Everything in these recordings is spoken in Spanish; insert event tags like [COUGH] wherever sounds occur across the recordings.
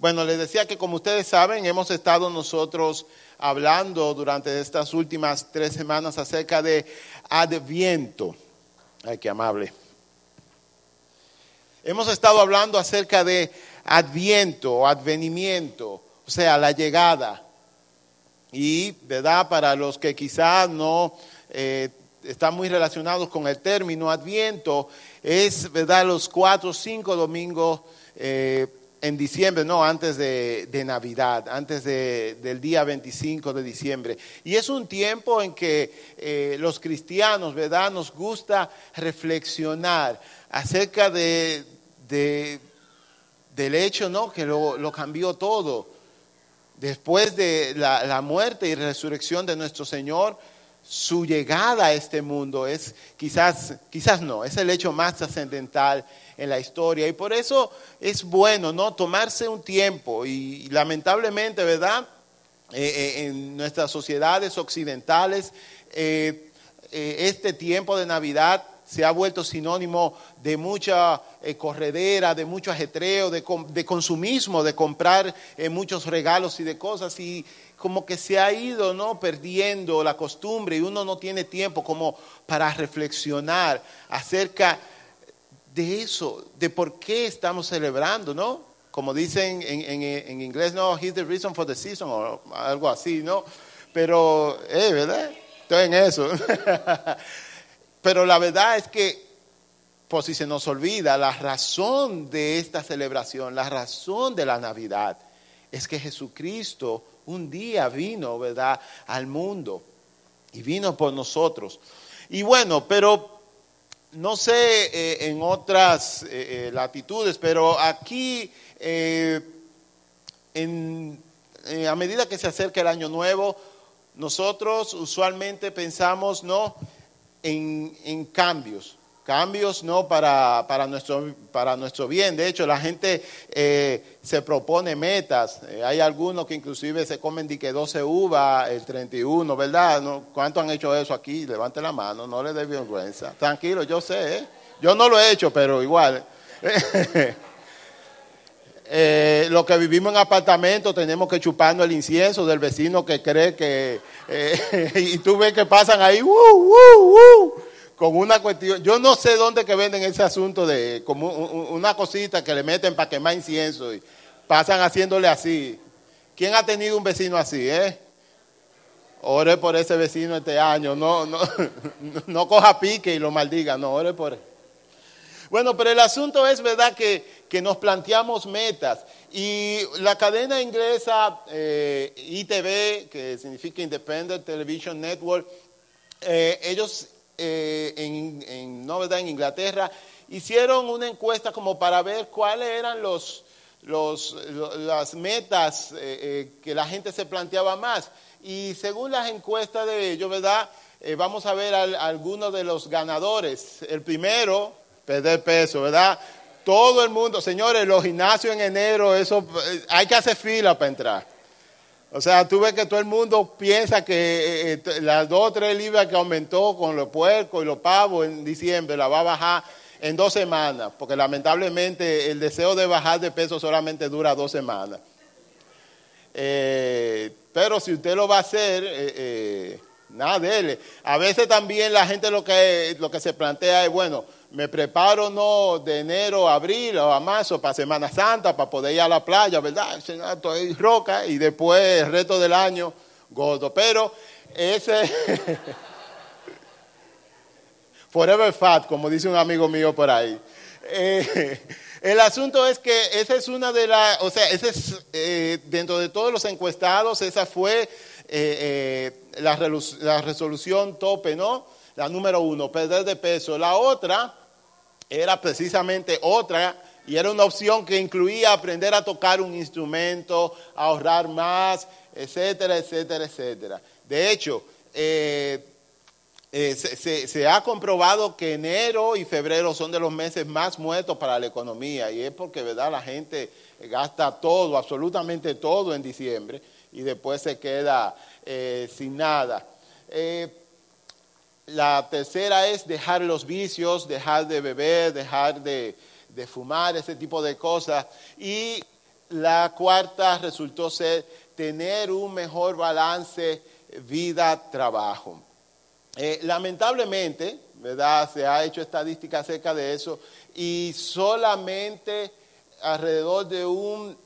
Bueno, les decía que como ustedes saben, hemos estado nosotros hablando durante estas últimas tres semanas acerca de Adviento. Ay, qué amable. Hemos estado hablando acerca de Adviento advenimiento, o sea, la llegada. Y, ¿verdad? Para los que quizás no eh, están muy relacionados con el término Adviento, es, ¿verdad? Los cuatro o cinco domingos. Eh, en diciembre, no, antes de, Navidad, antes del día 25 de diciembre. Y es un tiempo en que eh, los cristianos, ¿verdad?, nos gusta reflexionar acerca de, del hecho, ¿no?, que lo, cambió todo. Después de la muerte y resurrección de nuestro Señor, su llegada a este mundo es quizás, quizás no, es el hecho más trascendental en la historia. Y por eso es bueno, ¿no? Tomarse un tiempo y, lamentablemente, ¿verdad? Eh, eh, en nuestras sociedades occidentales, eh, este tiempo de Navidad se ha vuelto sinónimo de mucha corredera, de mucho ajetreo, de, de consumismo, de comprar muchos regalos y de cosas. Y como que se ha ido no perdiendo la costumbre y uno no tiene tiempo como para reflexionar acerca de eso, de por qué estamos celebrando, ¿no? Como dicen en, inglés, no, he's the reason for the season, o algo así, ¿no? Pero, eh, ¿verdad? Estoy en eso. [LAUGHS] Pero la verdad es que, por si se nos olvida, la razón de esta celebración, la razón de la Navidad, es que Jesucristo un día vino, ¿verdad?, al mundo y vino por nosotros. Y bueno, pero no sé eh, en otras eh, eh, latitudes, pero aquí, a medida que se acerca el año nuevo, nosotros usualmente pensamos ¿no? en cambios cambios no para, para, nuestro, para nuestro bien. De hecho, la gente eh, se propone metas. Eh, hay algunos que inclusive se comen de que 12 uvas el 31, ¿verdad? ¿No? ¿Cuántos han hecho eso aquí? Levante la mano, no le dé vergüenza. Tranquilo, yo sé. ¿eh? Yo no lo he hecho, pero igual. [LAUGHS] Eh, los que vivimos en apartamentos tenemos que chuparnos el incienso del vecino que cree que... [LAUGHS] y tú ves que pasan ahí, con una cuestión, yo no sé dónde que venden ese asunto de como una cosita que le meten para quemar incienso y pasan haciéndole así. ¿Quién ha tenido un vecino así, eh? Ore por ese vecino este año, no, no, [LAUGHS] no coja pique y lo maldiga, no, ore por él. Bueno, pero el asunto es verdad que, que nos planteamos metas y la cadena inglesa eh, ITV, que significa Independent Television Network, eh, ellos eh, en, en, en Inglaterra, hicieron una encuesta como para ver cuáles eran los, los, las metas eh, eh, que la gente se planteaba más. Y según las encuestas de ellos, ¿verdad? vamos a ver algunos de los ganadores. El primero, perder peso, ¿verdad? Todo el mundo, señores, los gimnasios en enero, eso hay que hacer fila para entrar. O sea, tú ves que todo el mundo piensa que eh, eh, las dos o tres libras que aumentó con los puercos y los pavos en diciembre la va a bajar en dos semanas, porque lamentablemente el deseo de bajar de peso solamente dura dos semanas. Eh, pero si usted lo va a hacer, nada, dele. A veces también la gente lo que, lo que se plantea es, bueno, me preparo no de enero abril o a marzo para Semana Santa, para poder ir a la playa, ¿verdad? Estoy roca y después el resto del año gordo. Pero ese... [LAUGHS] Forever fat, como dice un amigo mío por ahí. Eh, el asunto es que esa es una de las, o sea, ese es, eh, dentro de todos los encuestados, esa fue eh, la, la resolución tope, ¿no? La número uno, perder de peso. La otra era precisamente otra y era una opción que incluía aprender a tocar un instrumento, ahorrar más, etcétera, etcétera, etcétera. De hecho, eh, eh, se, ha comprobado que enero y febrero son de los meses más muertos para la economía y es porque verdad la gente gasta todo, absolutamente todo en diciembre y después se queda eh, sin nada. La tercera es dejar los vicios, dejar de beber, dejar de, fumar, ese tipo de cosas. Y la cuarta resultó ser tener un mejor balance vida-trabajo. Eh, lamentablemente, ¿verdad? Se ha hecho estadística acerca de eso y solamente alrededor de un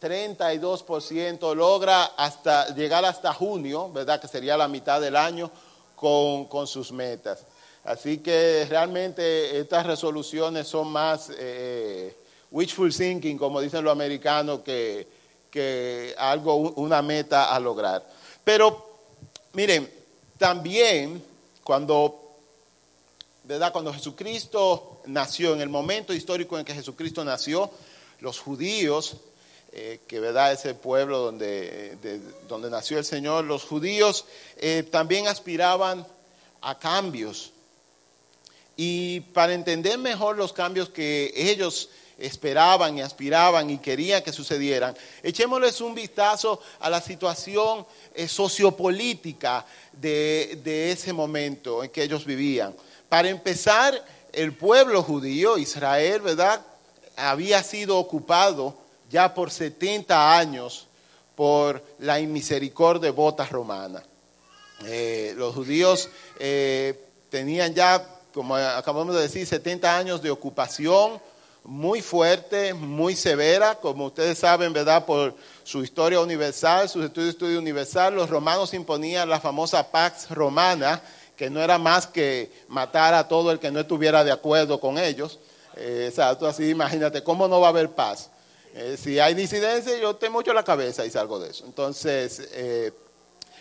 32% logra hasta llegar hasta junio, ¿verdad? Que sería la mitad del año con, sus metas. Así que realmente estas resoluciones son más eh, wishful thinking, como dicen los americanos, que, que algo, una meta a lograr. Pero miren, también cuando, ¿verdad? cuando Jesucristo nació, en el momento histórico en que Jesucristo nació, los judíos, eh, que verdad es el pueblo donde, donde nació el Señor, los judíos eh, también aspiraban a cambios y para entender mejor los cambios que ellos esperaban y aspiraban y querían que sucedieran, echémosles un vistazo a la situación eh, sociopolítica de, ese momento en que ellos vivían. Para empezar, el pueblo judío, Israel, ¿verdad? Había sido ocupado ya por 70 años por la inmisericordia bota romana. Eh, los judíos eh, tenían ya como acabamos de decir, 70 años de ocupación muy fuerte, muy severa, como ustedes saben, ¿verdad? Por su historia universal, sus estudios de estudio universal, los romanos imponían la famosa Pax Romana, que no era más que matar a todo el que no estuviera de acuerdo con ellos. Eh, exacto, así imagínate, ¿cómo no va a haber paz? Eh, si hay disidencia, yo te mucho la cabeza y salgo de eso. Entonces, eh,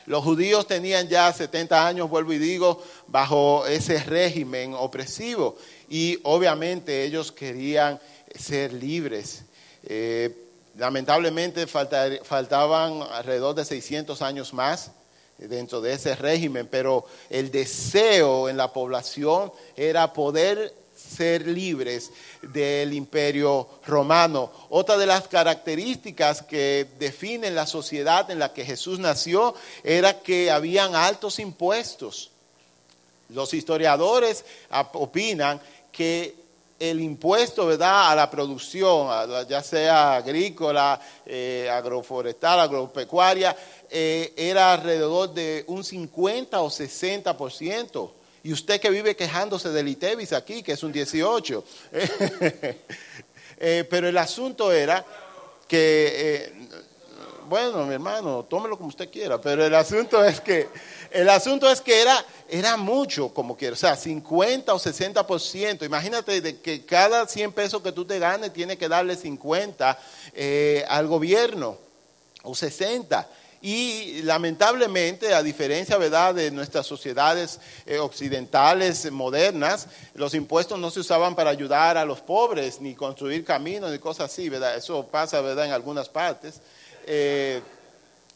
los judíos tenían ya 70 años, vuelvo y digo, bajo ese régimen opresivo y obviamente ellos querían ser libres. Eh, lamentablemente faltaban alrededor de 600 años más dentro de ese régimen, pero el deseo en la población era poder ser libres del imperio romano. Otra de las características que definen la sociedad en la que Jesús nació era que habían altos impuestos. Los historiadores opinan que el impuesto ¿verdad? a la producción, ya sea agrícola, eh, agroforestal, agropecuaria, eh, era alrededor de un 50 o 60%. Y usted que vive quejándose del ITEVIS aquí, que es un 18. [LAUGHS] Eh, pero el asunto era que, eh, bueno, mi hermano, tómelo como usted quiera, pero el asunto es que, el asunto es que era, era mucho, como quiera, o sea, 50 o 60%. Imagínate de que cada 100 pesos que tú te ganes, tiene que darle 50 eh, al gobierno, o 60. Y lamentablemente, a diferencia ¿verdad? de nuestras sociedades eh, occidentales modernas, los impuestos no se usaban para ayudar a los pobres, ni construir caminos, ni cosas así, ¿verdad? Eso pasa ¿verdad? en algunas partes. Eh,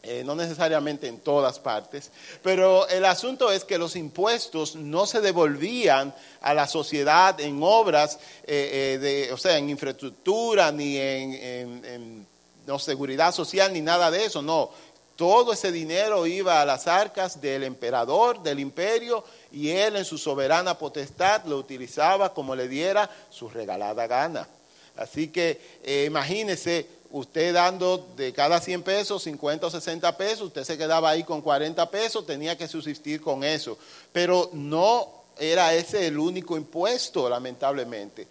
eh, no necesariamente en todas partes, pero el asunto es que los impuestos no se devolvían a la sociedad en obras, de, o sea, en infraestructura, ni en, no, seguridad social, ni nada de eso, no. Todo ese dinero iba a las arcas del emperador, del imperio, y él en su soberana potestad lo utilizaba como le diera su regalada gana. Así que eh, imagínese usted dando de cada 100 pesos, 50 o 60 pesos, usted se quedaba ahí con 40 pesos, tenía que subsistir con eso. Pero no era ese el único impuesto, lamentablemente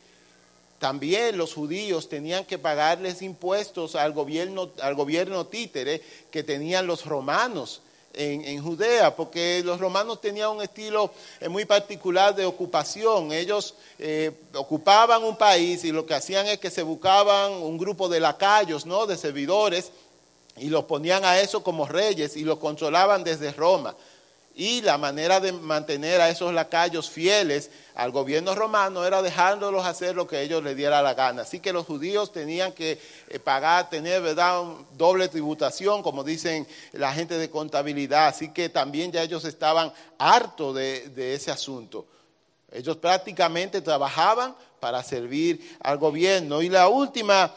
también los judíos tenían que pagarles impuestos al gobierno, al gobierno títere que tenían los romanos en, Judea, porque los romanos tenían un estilo eh, muy particular de ocupación. Ellos eh, ocupaban un país y lo que hacían es que se buscaban un grupo de lacayos, ¿no? de servidores, y los ponían a eso como reyes y los controlaban desde Roma. Y la manera de mantener a esos lacayos fieles al gobierno romano era dejándolos hacer lo que ellos les diera la gana. Así que los judíos tenían que eh, pagar, tener ¿verdad? doble tributación, como dicen la gente de contabilidad. Así que también ya ellos estaban hartos de, ese asunto. Ellos prácticamente trabajaban para servir al gobierno. Y la última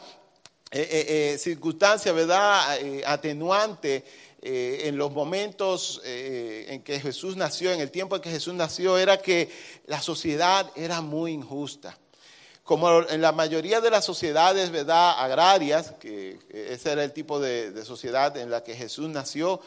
eh, eh, circunstancia, ¿verdad? atenuante eh, en los momentos eh, en que Jesús nació, en el tiempo en que Jesús nació, era que la sociedad era muy injusta. como en la mayoría de las sociedades ¿verdad? agrarias, que ese era el tipo de, sociedad en la que Jesús nació,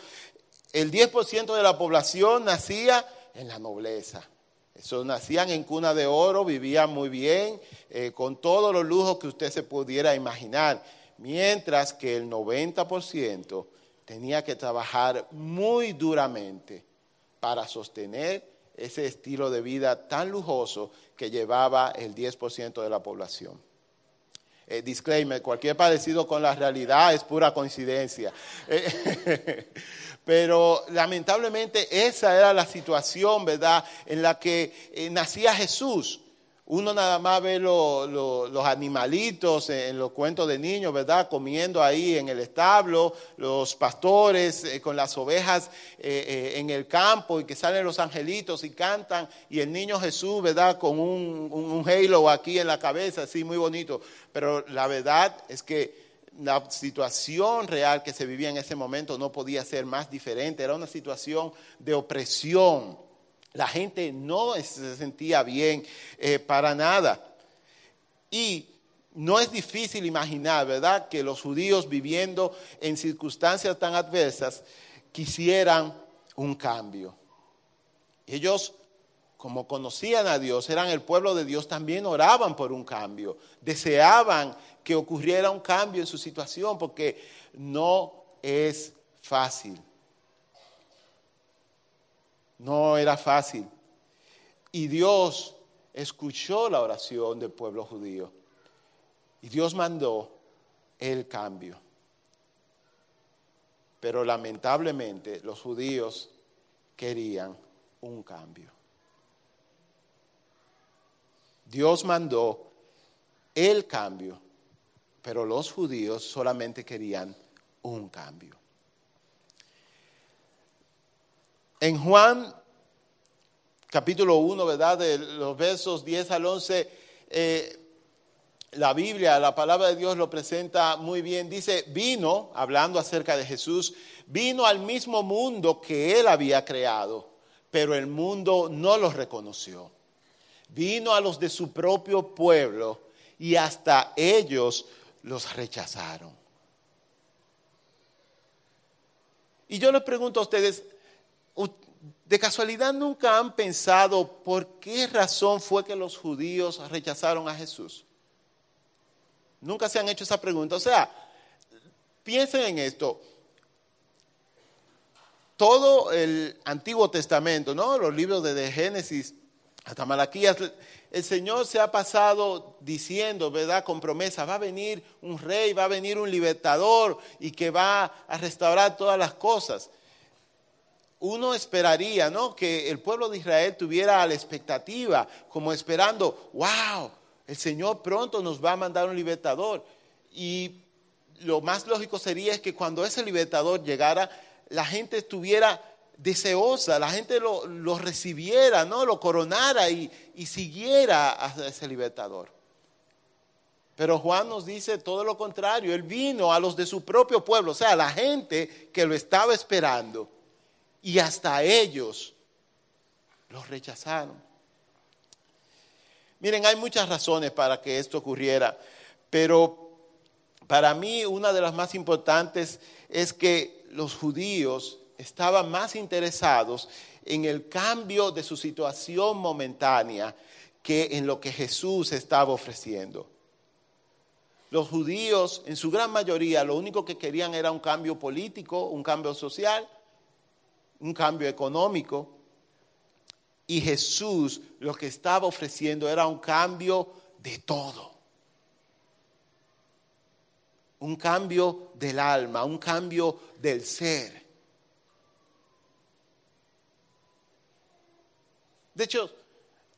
el 10% de la población nacía en la nobleza. Eso, nacían en cuna de oro, vivían muy bien, eh, con todos los lujos que usted se pudiera imaginar, mientras que el 90% tenía que trabajar muy duramente para sostener ese estilo de vida tan lujoso que llevaba el 10% de la población. Eh, disclaimer, cualquier parecido con la realidad es pura coincidencia. [LAUGHS] pero lamentablemente esa era la situación, ¿verdad?, en la que eh, nacía Jesús. Uno nada más ve los animalitos en los cuentos de niños, ¿verdad? Comiendo ahí en el establo, los pastores eh, con las ovejas eh, eh, en el campo y que salen los angelitos y cantan y el niño Jesús, ¿verdad? Con un, un halo aquí en la cabeza, así muy bonito. Pero la verdad es que la situación real que se vivía en ese momento no podía ser más diferente. Era una situación de opresión la gente no se sentía bien eh, para nada. Y no es difícil imaginar, ¿verdad?, que los judíos viviendo en circunstancias tan adversas quisieran un cambio. Ellos, como conocían a Dios, eran el pueblo de Dios, también oraban por un cambio, deseaban que ocurriera un cambio en su situación, porque no es fácil. No era fácil. Y Dios escuchó la oración del pueblo judío. Y Dios mandó el cambio. Pero lamentablemente los judíos querían un cambio. Dios mandó el cambio, pero los judíos solamente querían un cambio. En Juan capítulo 1, ¿verdad? De los versos 10 al 11, eh, la Biblia, la palabra de Dios lo presenta muy bien. Dice, vino, hablando acerca de Jesús, vino al mismo mundo que él había creado, pero el mundo no lo reconoció. Vino a los de su propio pueblo y hasta ellos los rechazaron. Y yo les pregunto a ustedes, ¿De casualidad nunca han pensado por qué razón fue que los judíos rechazaron a Jesús? Nunca se han hecho esa pregunta. O sea, piensen en esto. Todo el Antiguo Testamento, ¿no? Los libros de Génesis hasta Malaquías, el Señor se ha pasado diciendo, ¿verdad? Con promesa, va a venir un rey, va a venir un libertador y que va a restaurar todas las cosas uno esperaría, ¿no? Que el pueblo de Israel tuviera la expectativa, como esperando, wow, el Señor pronto nos va a mandar un libertador. Y lo más lógico sería que cuando ese libertador llegara, la gente estuviera deseosa, la gente lo, recibiera, ¿no? Lo coronara y, y siguiera a ese libertador. Pero Juan nos dice todo lo contrario, él vino a los de su propio pueblo, o sea, a la gente que lo estaba esperando y hasta ellos los rechazaron. Miren, hay muchas razones para que esto ocurriera, pero para mí una de las más importantes es que los judíos estaban más interesados en el cambio de su situación momentánea que en lo que Jesús estaba ofreciendo. Los judíos, en su gran mayoría, lo único que querían era un cambio político, un cambio social, un cambio económico. Y Jesús lo que estaba ofreciendo era un cambio de todo. Un cambio del alma, un cambio del ser. De hecho,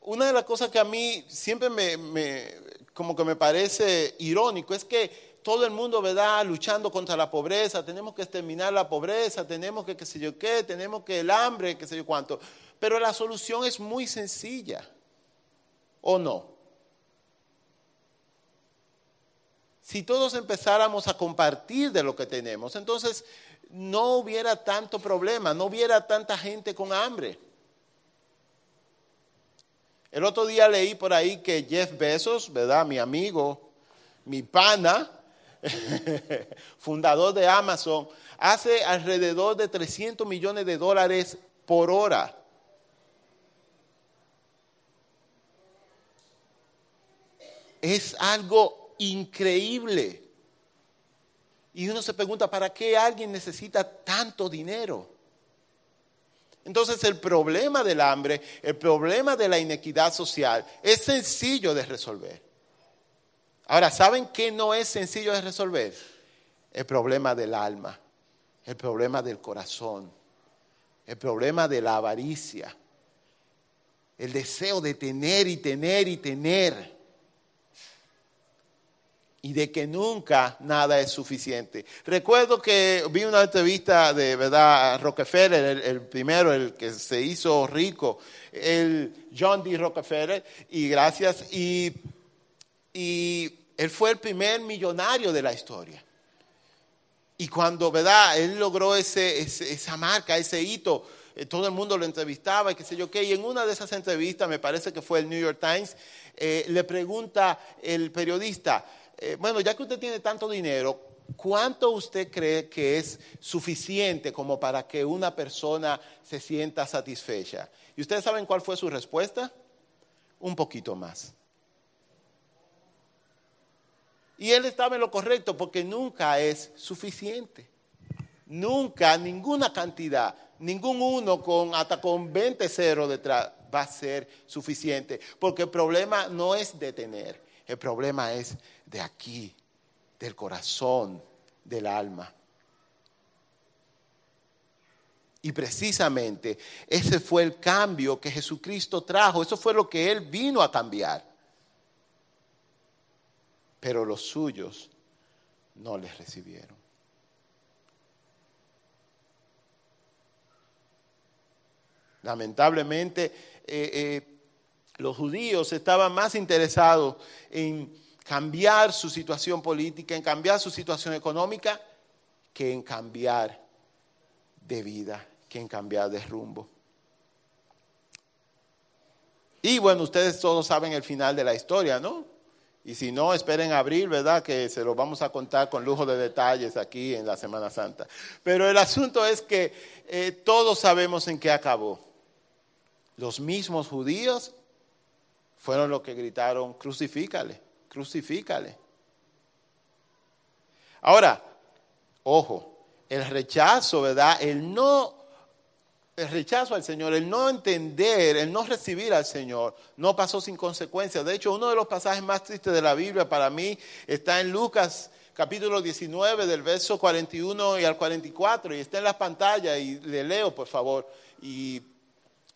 una de las cosas que a mí siempre me, como que me parece irónico es que todo el mundo, ¿verdad?, luchando contra la pobreza, tenemos que exterminar la pobreza, tenemos que qué sé yo qué, tenemos que el hambre, qué sé yo cuánto. Pero la solución es muy sencilla, ¿o no? Si todos empezáramos a compartir de lo que tenemos, entonces no hubiera tanto problema, no hubiera tanta gente con hambre. El otro día leí por ahí que Jeff Bezos, ¿verdad? Mi amigo, mi pana, [LAUGHS] fundador de Amazon, hace alrededor de 300 millones de dólares por hora. Es algo increíble. Y uno se pregunta, ¿para qué alguien necesita tanto dinero? Entonces el problema del hambre, el problema de la inequidad social es sencillo de resolver. Ahora, ¿saben qué no es sencillo de resolver? El problema del alma, el problema del corazón, el problema de la avaricia, el deseo de tener y tener y tener y de que nunca nada es suficiente. Recuerdo que vi una entrevista de verdad Rockefeller, el, primero, el que se hizo rico, el John D. Rockefeller, y gracias, y, él fue el primer millonario de la historia. Y cuando, ¿verdad? Él logró ese, esa marca, ese hito, eh, todo el mundo lo entrevistaba y qué sé yo qué. Y en una de esas entrevistas, me parece que fue el New York Times, eh, le pregunta el periodista, eh, bueno, ya que usted tiene tanto dinero, ¿cuánto usted cree que es suficiente como para que una persona se sienta satisfecha? ¿Y ustedes saben cuál fue su respuesta? Un poquito más. Y él estaba en lo correcto porque nunca es suficiente. Nunca, ninguna cantidad, ningún uno con hasta con 20 ceros detrás va a ser suficiente. Porque el problema no es de tener, el problema es de aquí, del corazón, del alma. Y precisamente ese fue el cambio que Jesucristo trajo, eso fue lo que Él vino a cambiar. Pero los suyos no les recibieron. Lamentablemente, eh, eh, los judíos estaban más interesados en cambiar su situación política, en cambiar su situación económica, que en cambiar de vida, que en cambiar de rumbo. Y bueno, ustedes todos saben el final de la historia, ¿no? Y si no, esperen abril, ¿verdad? Que se lo vamos a contar con lujo de detalles aquí en la Semana Santa. Pero el asunto es que eh, todos sabemos en qué acabó. Los mismos judíos fueron los que gritaron, crucifícale, crucifícale. Ahora, ojo, el rechazo, ¿verdad? El no, el rechazo al Señor, el no entender, el no recibir al Señor, no pasó sin consecuencias. De hecho, uno de los pasajes más tristes de la Biblia para mí está en Lucas capítulo 19, del verso 41 y al 44, y está en la pantalla, y le leo, por favor, y eh,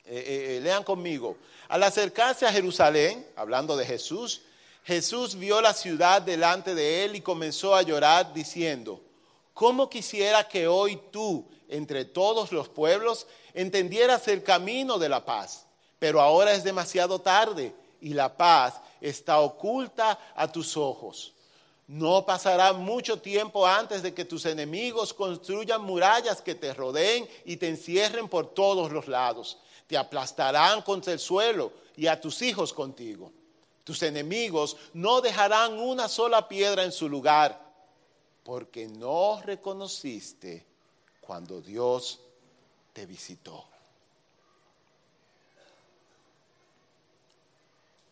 eh, eh, lean conmigo. Al acercarse a Jerusalén, hablando de Jesús, Jesús vio la ciudad delante de él y comenzó a llorar diciendo, ¿cómo quisiera que hoy tú, entre todos los pueblos, entendieras el camino de la paz? Pero ahora es demasiado tarde y la paz está oculta a tus ojos. No pasará mucho tiempo antes de que tus enemigos construyan murallas que te rodeen y te encierren por todos los lados te aplastarán contra el suelo y a tus hijos contigo. Tus enemigos no dejarán una sola piedra en su lugar, porque no reconociste cuando Dios te visitó.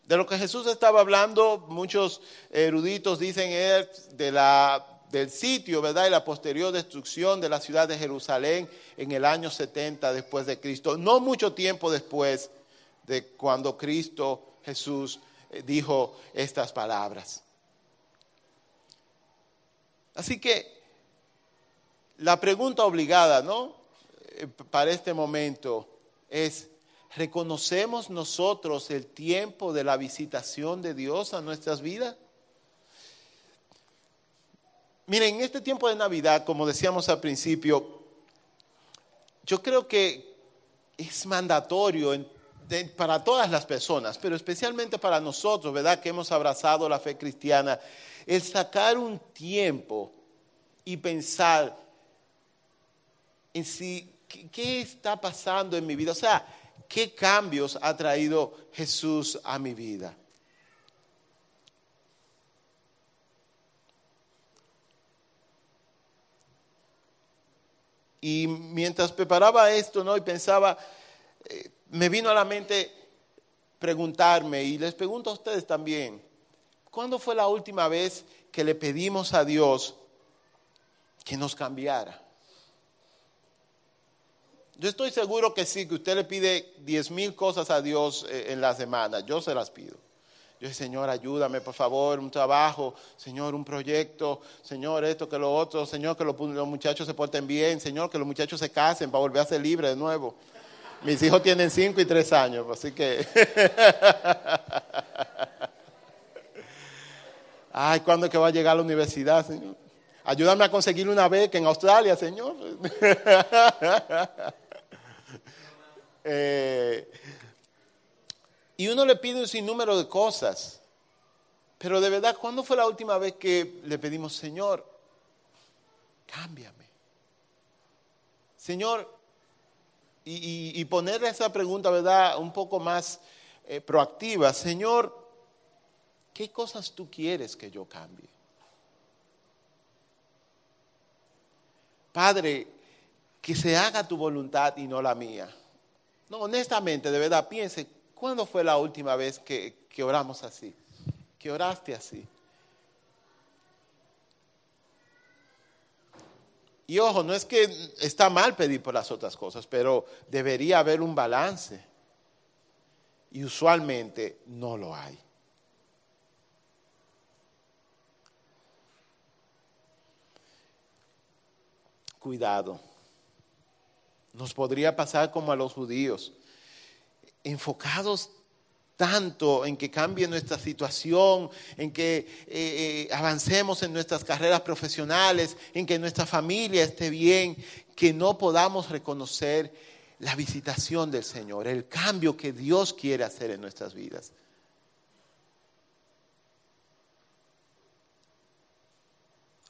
De lo que Jesús estaba hablando, muchos eruditos dicen es de la del sitio, ¿verdad? Y la posterior destrucción de la ciudad de Jerusalén en el año 70 después de Cristo. No mucho tiempo después de cuando Cristo Jesús eh, dijo estas palabras. Así que la pregunta obligada, ¿no? Eh, para este momento es, ¿reconocemos nosotros el tiempo de la visitación de Dios a nuestras vidas? Miren, en este tiempo de Navidad, como decíamos al principio, yo creo que es mandatorio para todas las personas, pero especialmente para nosotros, ¿verdad? Que hemos abrazado la fe cristiana, el sacar un tiempo y pensar en si, ¿qué está pasando en mi vida? O sea, qué cambios ha traído Jesús a mi vida. Y mientras preparaba esto, ¿no? Y pensaba, eh, me vino a la mente preguntarme, y les pregunto a ustedes también, ¿cuándo fue la última vez que le pedimos a Dios que nos cambiara? Yo estoy seguro que sí, que usted le pide diez mil cosas a Dios eh, en la semana. Yo se las pido. Yo digo, Señor, ayúdame, por favor, un trabajo, Señor, un proyecto, Señor, esto, que lo otro, Señor, que los, muchachos se porten bien, Señor, que los muchachos se casen para volver a ser libres de nuevo. Mis hijos tienen cinco y tres años, así que... [LAUGHS] Ay, ¿cuándo es que va a llegar a la universidad, Señor? Ayúdame a conseguir una beca en Australia, Señor. [LAUGHS] Eh, y uno le pide un sinnúmero de cosas. Pero de verdad, ¿cuándo fue la última vez que le pedimos, Señor, cámbiame? Señor, y, ponerle esa pregunta, ¿verdad? Un poco más eh, proactiva. Señor, ¿qué cosas tú quieres que yo cambie? Padre, que se haga tu voluntad y no la mía. No, honestamente, de verdad, piense, ¿cuándo fue la última vez que, que oramos así? Que oraste así. Y ojo, no es que está mal pedir por las otras cosas, pero debería haber un balance. Y usualmente no lo hay. Cuidado nos podría pasar como a los judíos, enfocados tanto en que cambie nuestra situación, en que eh, eh, avancemos en nuestras carreras profesionales, en que nuestra familia esté bien, que no podamos reconocer la visitación del Señor, el cambio que Dios quiere hacer en nuestras vidas.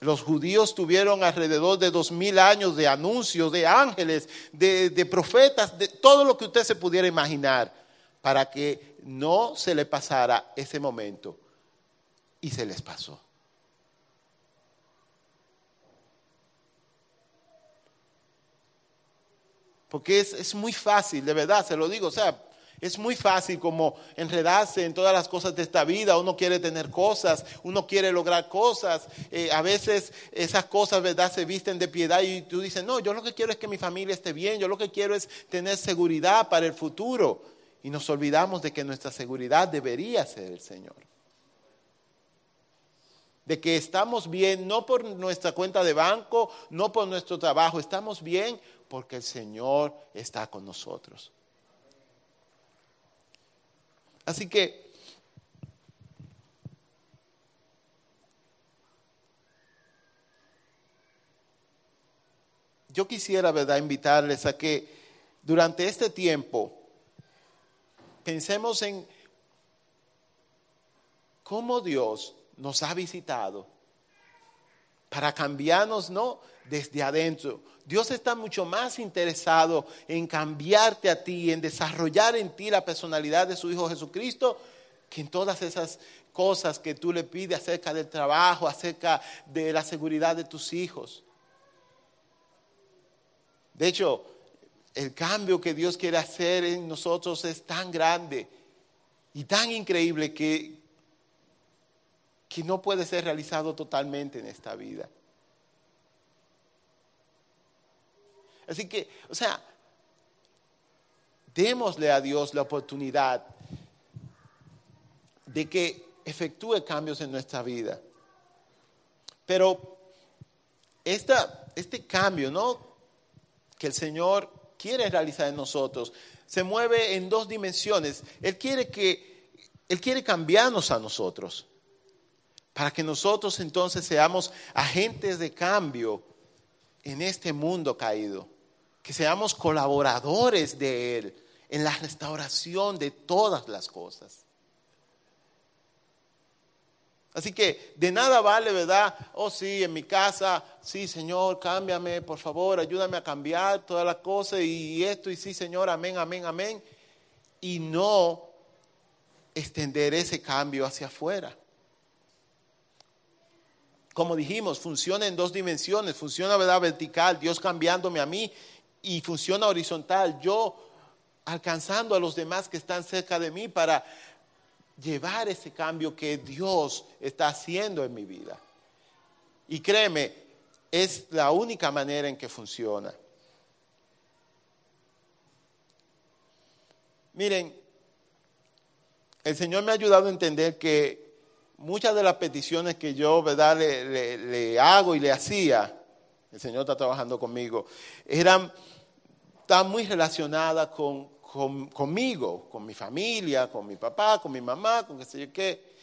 Los judíos tuvieron alrededor de dos mil años de anuncios, de ángeles, de, profetas, de todo lo que usted se pudiera imaginar, para que no se le pasara ese momento. Y se les pasó. Porque es, es muy fácil, de verdad, se lo digo. O sea, es muy fácil como enredarse en todas las cosas de esta vida. Uno quiere tener cosas, uno quiere lograr cosas. Eh, a veces esas cosas, ¿verdad?, se visten de piedad y tú dices, no, yo lo que quiero es que mi familia esté bien, yo lo que quiero es tener seguridad para el futuro. Y nos olvidamos de que nuestra seguridad debería ser el Señor. De que estamos bien no por nuestra cuenta de banco, no por nuestro trabajo, estamos bien porque el Señor está con nosotros. Así que yo quisiera, ¿verdad?, invitarles a que durante este tiempo pensemos en cómo Dios nos ha visitado para cambiarnos, ¿no? Desde adentro. Dios está mucho más interesado en cambiarte a ti, en desarrollar en ti la personalidad de su Hijo Jesucristo, que en todas esas cosas que tú le pides acerca del trabajo, acerca de la seguridad de tus hijos. De hecho, el cambio que Dios quiere hacer en nosotros es tan grande y tan increíble que, que no puede ser realizado totalmente en esta vida. Así que, o sea, démosle a Dios la oportunidad de que efectúe cambios en nuestra vida. Pero este cambio, ¿no? Que el Señor quiere realizar en nosotros, se mueve en dos dimensiones. Él quiere que, Él quiere cambiarnos a nosotros para que nosotros entonces seamos agentes de cambio en este mundo caído, que seamos colaboradores de Él en la restauración de todas las cosas. Así que de nada vale, ¿verdad? Oh, sí, en mi casa, sí, Señor, cámbiame, por favor, ayúdame a cambiar todas las cosas y esto, y sí, Señor, amén, amén, amén. y no extender ese cambio hacia afuera. Como dijimos, funciona en dos dimensiones, funciona ¿verdad? vertical, Dios cambiándome a mí, y funciona horizontal, yo alcanzando a los demás que están cerca de mí para llevar ese cambio que Dios está haciendo en mi vida. Y créeme, es la única manera en que funciona. Miren, el Señor me ha ayudado a entender que muchas de las peticiones que yo ¿verdad? Le, hago y le hacía, el Señor está trabajando conmigo, eran tan muy relacionadas con, conmigo, con mi familia, con mi papá, con mi mamá, con qué sé yo qué.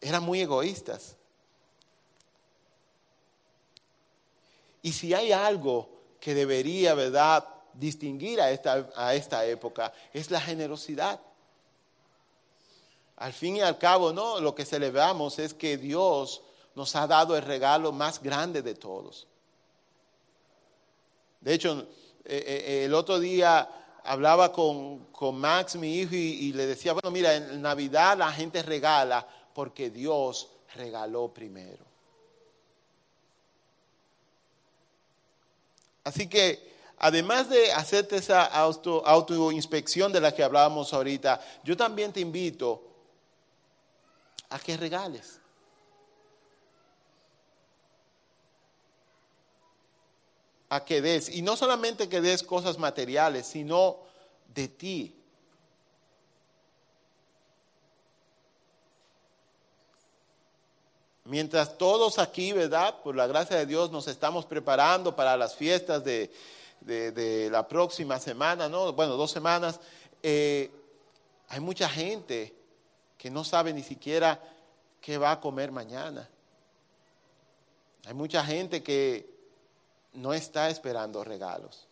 Eran muy egoístas. Y si hay algo que debería, ¿verdad?, distinguir a esta, a esta época, es la generosidad. Al fin y al cabo, no, lo que celebramos es que Dios nos ha dado el regalo más grande de todos. De hecho, eh, eh, el otro día hablaba con, Max, mi hijo, y, le decía, bueno, mira, en Navidad la gente regala porque Dios regaló primero. Así que, además de hacerte esa auto, autoinspección de la que hablábamos ahorita, yo también te invito a que regales. A que des, y no solamente que des cosas materiales, sino de ti. Mientras todos aquí, ¿verdad? Por la gracia de Dios nos estamos preparando para las fiestas de, la próxima semana, ¿no? Bueno, dos semanas. Eh, hay mucha gente que no sabe ni siquiera qué va a comer mañana. Hay mucha gente que no está esperando regalos.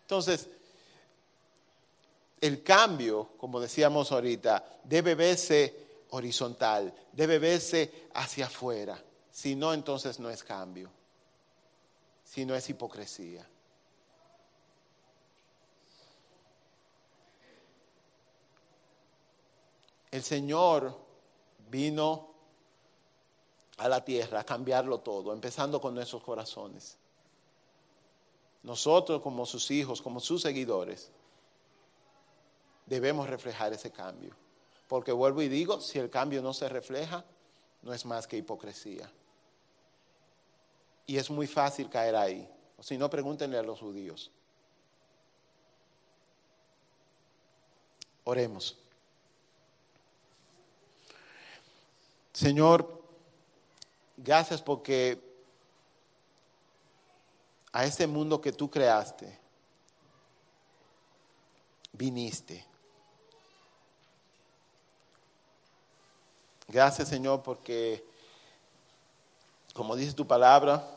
Entonces, el cambio, como decíamos ahorita, debe verse horizontal, debe verse hacia afuera. Si no, entonces no es cambio. Si no es hipocresía. El Señor vino a la tierra a cambiarlo todo, empezando con nuestros corazones. Nosotros como sus hijos, como sus seguidores, debemos reflejar ese cambio. Porque vuelvo y digo, si el cambio no se refleja, no es más que hipocresía. Y es muy fácil caer ahí. O si no, pregúntenle a los judíos. Oremos. Señor, gracias porque a ese mundo que tú creaste, viniste. Gracias Señor porque, como dice tu palabra,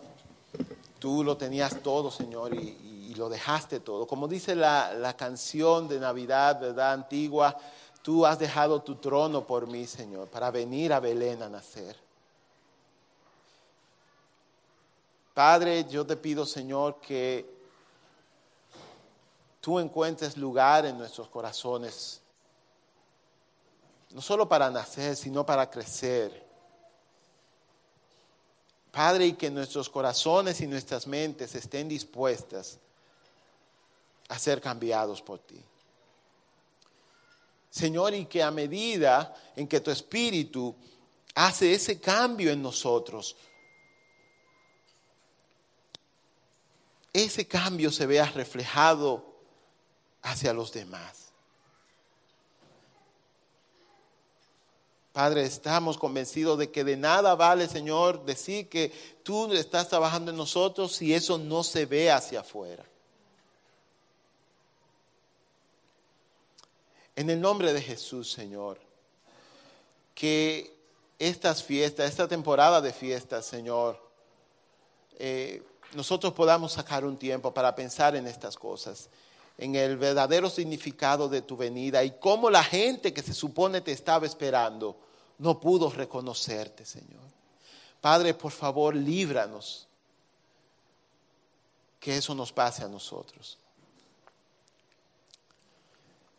tú lo tenías todo Señor y, lo dejaste todo. Como dice la, la canción de Navidad, ¿verdad? Antigua, tú has dejado tu trono por mí Señor, para venir a Belén a nacer. Padre, yo te pido Señor que tú encuentres lugar en nuestros corazones no solo para nacer, sino para crecer. Padre, y que nuestros corazones y nuestras mentes estén dispuestas a ser cambiados por ti. Señor, y que a medida en que tu Espíritu hace ese cambio en nosotros, ese cambio se vea reflejado hacia los demás. Padre, estamos convencidos de que de nada vale, Señor, decir que tú estás trabajando en nosotros si eso no se ve hacia afuera. En el nombre de Jesús, Señor, que estas fiestas, esta temporada de fiestas, Señor, eh, nosotros podamos sacar un tiempo para pensar en estas cosas en el verdadero significado de tu venida y cómo la gente que se supone te estaba esperando no pudo reconocerte, Señor. Padre, por favor, líbranos que eso nos pase a nosotros.